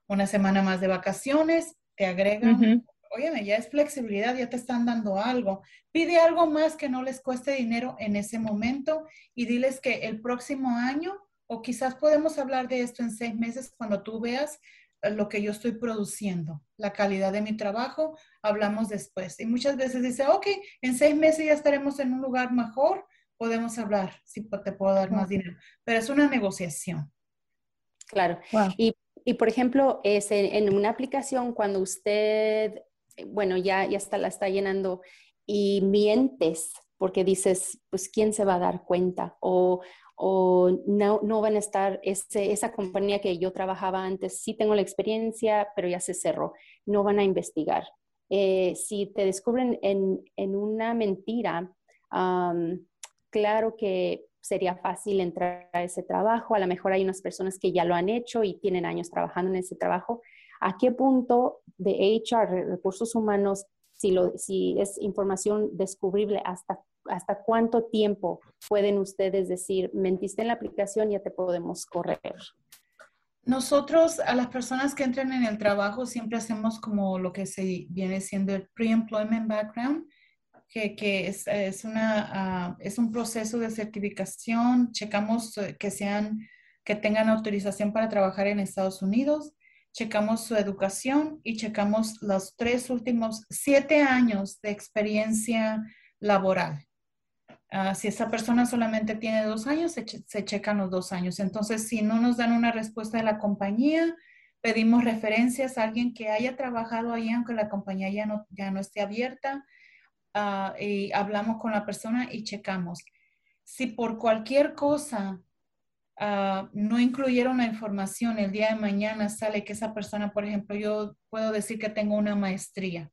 Una semana más de vacaciones, te agregan, oye, ya es flexibilidad, ya te están dando algo. Pide algo más que no les cueste dinero en ese momento y diles que el próximo año, o quizás podemos hablar de esto en seis meses cuando tú veas eh, lo que yo estoy produciendo, la calidad de mi trabajo, hablamos después. Y muchas veces dice, ok, en seis meses ya estaremos en un lugar mejor, podemos hablar, si te puedo dar más dinero. Pero es una negociación. Claro. Y, y, por ejemplo, es en, una aplicación cuando usted, bueno, ya, ya está, la está llenando y mientes porque dices, pues, ¿quién se va a dar cuenta? O, o no, no, van a estar, ese, esa compañía que yo trabajaba antes, sí tengo la experiencia, pero ya se cerró, no van a investigar. Eh, si te descubren en, en una mentira, claro que sería fácil entrar a ese trabajo. A lo mejor hay unas personas que ya lo han hecho y tienen años trabajando en ese trabajo. ¿A qué punto de HR, recursos humanos, si, lo, si es información descubrible, hasta, hasta cuánto tiempo pueden ustedes decir, mentiste en la aplicación, ya te podemos correr? Nosotros, a las personas que entran en el trabajo, siempre hacemos como lo que se viene siendo el pre-employment background que, es, es, una, ah, es un proceso de certificación, checamos eh, que, sean, que tengan autorización para trabajar en Estados Unidos, checamos su educación y checamos los tres últimos siete años de experiencia laboral. Ah, si esa persona solamente tiene dos años, se, se, checan los dos años. Entonces, si no nos dan una respuesta de la compañía, pedimos referencias a alguien que haya trabajado ahí, aunque la compañía ya no, ya no esté abierta. Ah, y hablamos con la persona y checamos. Si por cualquier cosa ah, no incluyeron la información, el día de mañana sale que esa persona, por ejemplo, yo puedo decir que tengo una maestría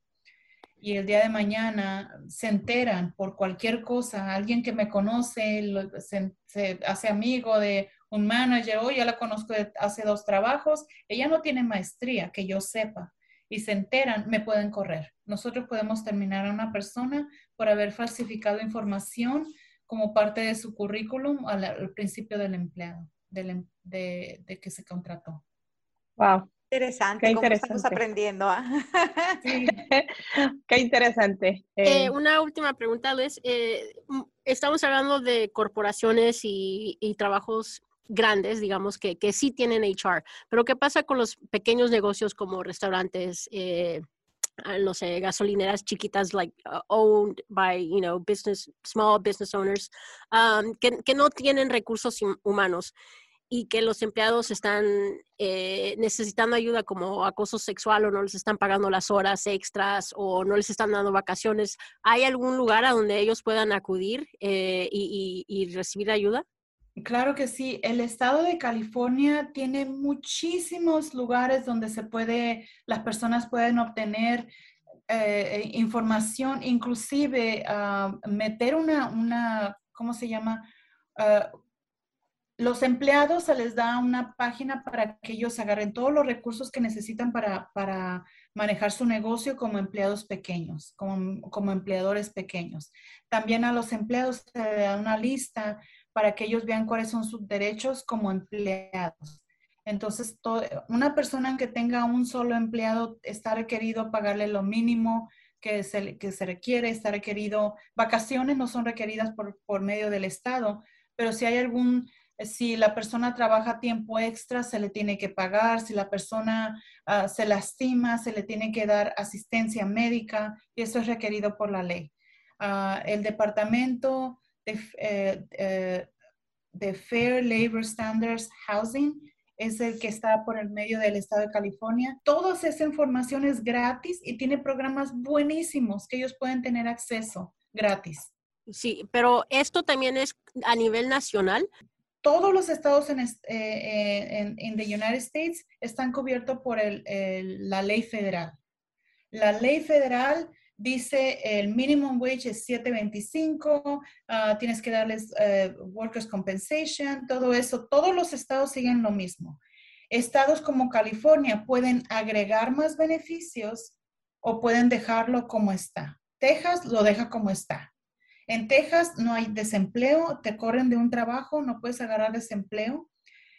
y el día de mañana se enteran por cualquier cosa, alguien que me conoce, se, hace amigo de un manager, o ya la conozco hace dos trabajos, ella no tiene maestría, que yo sepa y se enteran, me pueden correr. Nosotros podemos terminar a una persona por haber falsificado información como parte de su currículum al, principio del empleado, em, de, que se contrató. Wow. Interesante, Qué interesante. estamos aprendiendo. ¿ah? [laughs] [laughs] Qué interesante. Eh, una última pregunta, Luis. Eh, estamos hablando de corporaciones y, y trabajos grandes, digamos, que, que sí tienen HR. Pero ¿qué pasa con los pequeños negocios como restaurantes? Eh, ah, gasolineras chiquitas, like uh, owned by, you know, business, small business owners, um, que, que, no tienen recursos humanos y que los empleados están eh, necesitando ayuda como acoso sexual o no les están pagando las horas extras o no les están dando vacaciones, ¿hay algún lugar a donde ellos puedan acudir eh, y recibir ayuda? Claro que sí. El estado de California tiene muchísimos lugares donde se puede, las personas pueden obtener eh, información, inclusive ah, meter una, una, ¿cómo se llama? Ah, los empleados se les da una página para que ellos agarren todos los recursos que necesitan para, para manejar su negocio como empleados pequeños, como, como empleadores pequeños. También a los empleados se les da una lista para que ellos vean cuáles son sus derechos como empleados. Entonces, una persona que tenga un solo empleado está requerido pagarle lo mínimo que se, que se requiere, está requerido, vacaciones no son requeridas por, por medio del Estado, pero si hay algún, si la persona trabaja tiempo extra, se le tiene que pagar, si la persona ah, se lastima, se le tiene que dar asistencia médica y eso es requerido por la ley. Ah, el departamento de, eh, eh, de Fair Labor Standards Housing es el que está por el medio del estado de California. Toda esa información es gratis y tiene programas buenísimos que ellos pueden tener acceso gratis. Sí, pero esto también es a nivel nacional. Todos los estados en, eh, en, en the United States están cubiertos por el, la ley federal. La ley federal dice el minimum wage es 7.25, ah, tienes que darles eh, workers compensation, todo eso, todos los estados siguen lo mismo. Estados como California pueden agregar más beneficios o pueden dejarlo como está. Texas lo deja como está. En Texas no hay desempleo, te corren de un trabajo, no puedes agarrar desempleo.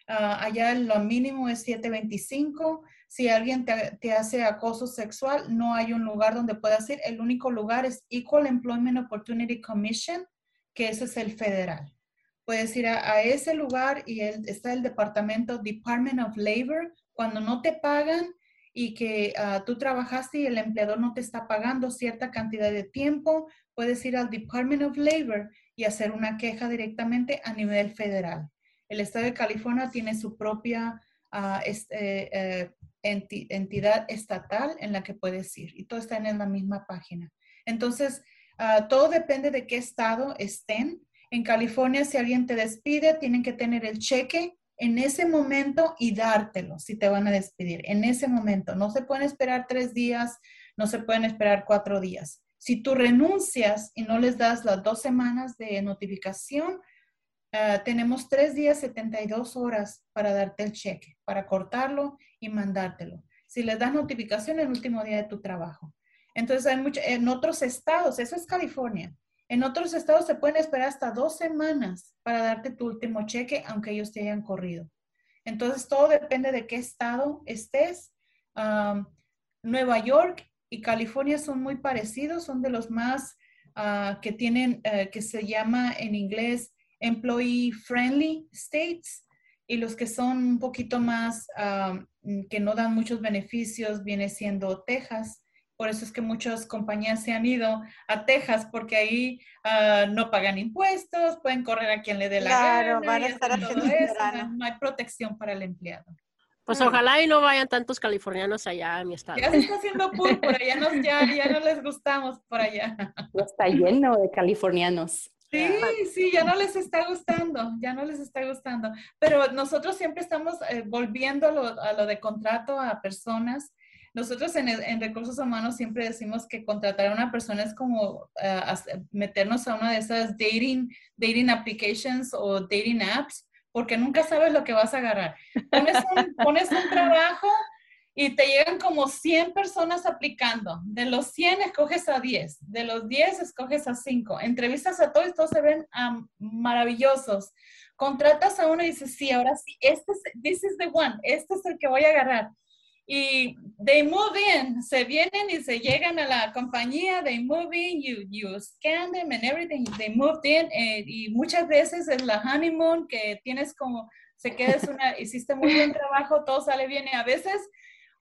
Ah, allá lo mínimo es 725 si alguien te, hace acoso sexual, no hay un lugar donde puedas ir. El único lugar es Equal Employment Opportunity Commission, que ese es el federal. Puedes ir a, ese lugar y está el departamento Department of Labor. Cuando no te pagan y que ah, tú trabajaste y el empleador no te está pagando cierta cantidad de tiempo, puedes ir al Department of Labor y hacer una queja directamente a nivel federal. El estado de California tiene su propia uh, este, uh, entidad estatal en la que puedes ir y todo está en la misma página. Entonces, ah, todo depende de qué estado estén. En California, si alguien te despide, tienen que tener el cheque en ese momento y dártelo si te van a despedir. En ese momento. No se pueden esperar tres días, no se pueden esperar cuatro días. Si tú renuncias y no les das las dos semanas de notificación, Ah, tenemos tres días, 72 horas para darte el cheque, para cortarlo y mandártelo. Si les das notificación el último día de tu trabajo. Entonces, hay mucho, en otros estados, eso es California, en otros estados se pueden esperar hasta dos semanas para darte tu último cheque, aunque ellos te hayan corrido. Entonces, todo depende de qué estado estés. Nueva York y California son muy parecidos, son de los más ah, que tienen, eh, que se llama en inglés employee friendly states y los que son un poquito más, que no dan muchos beneficios, viene siendo Texas. Por eso es que muchas compañías se han ido a Texas porque ahí ah, no pagan impuestos, pueden correr a quien le dé la gana. Van a estar todo eso, no hay protección para el empleado. Pues ojalá y no vayan tantos californianos allá a mi estado. Ya se está haciendo pool por allá, nos, ya, ya no les gustamos por allá. Está lleno de californianos. Sí, sí, ya no les está gustando, ya no les está gustando. Pero nosotros siempre estamos eh, volviendo a lo, de contrato a personas. Nosotros en, recursos humanos siempre decimos que contratar a una persona es como eh, meternos a una de esas dating, dating applications o dating apps, porque nunca sabes lo que vas a agarrar. Pones un, pones un trabajo y te llegan como 100 personas aplicando. De los 100 escoges a 10, de los 10 escoges a 5. Entrevistas a todos todos se ven maravillosos. Contratas a uno y dices, sí, ahora sí, este es, this is the one, este es el que voy a agarrar. Y they move in, se vienen y se llegan a la compañía, they move in, you, you scan them and everything, they moved in, eh, y muchas veces es la honeymoon que tienes como, se quedas una, hiciste muy buen trabajo, todo sale bien, y a veces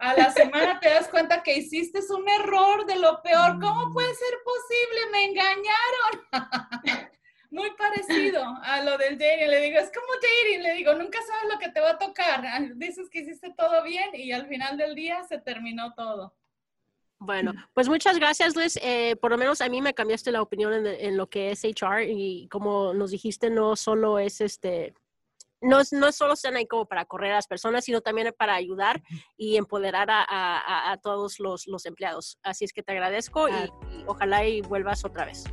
a la semana te das cuenta que hiciste un error de lo peor. ¿Cómo puede ser posible? Me engañaron. [laughs] Muy parecido a lo del dating. Le digo, es como dating. Le digo, nunca sabes lo que te va a tocar. [laughs] Dices que hiciste todo bien y al final del día se terminó todo. Bueno, pues muchas gracias, Luis. Eh, por lo menos a mí me cambiaste la opinión en, en, lo que es HR y como nos dijiste, no solo es este no, no solo están ahí como para correr a las personas, sino también para ayudar y empoderar a, todos los, empleados. Así es que te agradezco y, ojalá y vuelvas otra vez.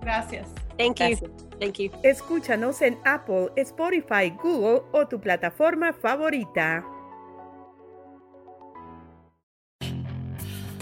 Gracias. Thank you. Thank you. Escúchanos en Apple, Spotify, Google o tu plataforma favorita.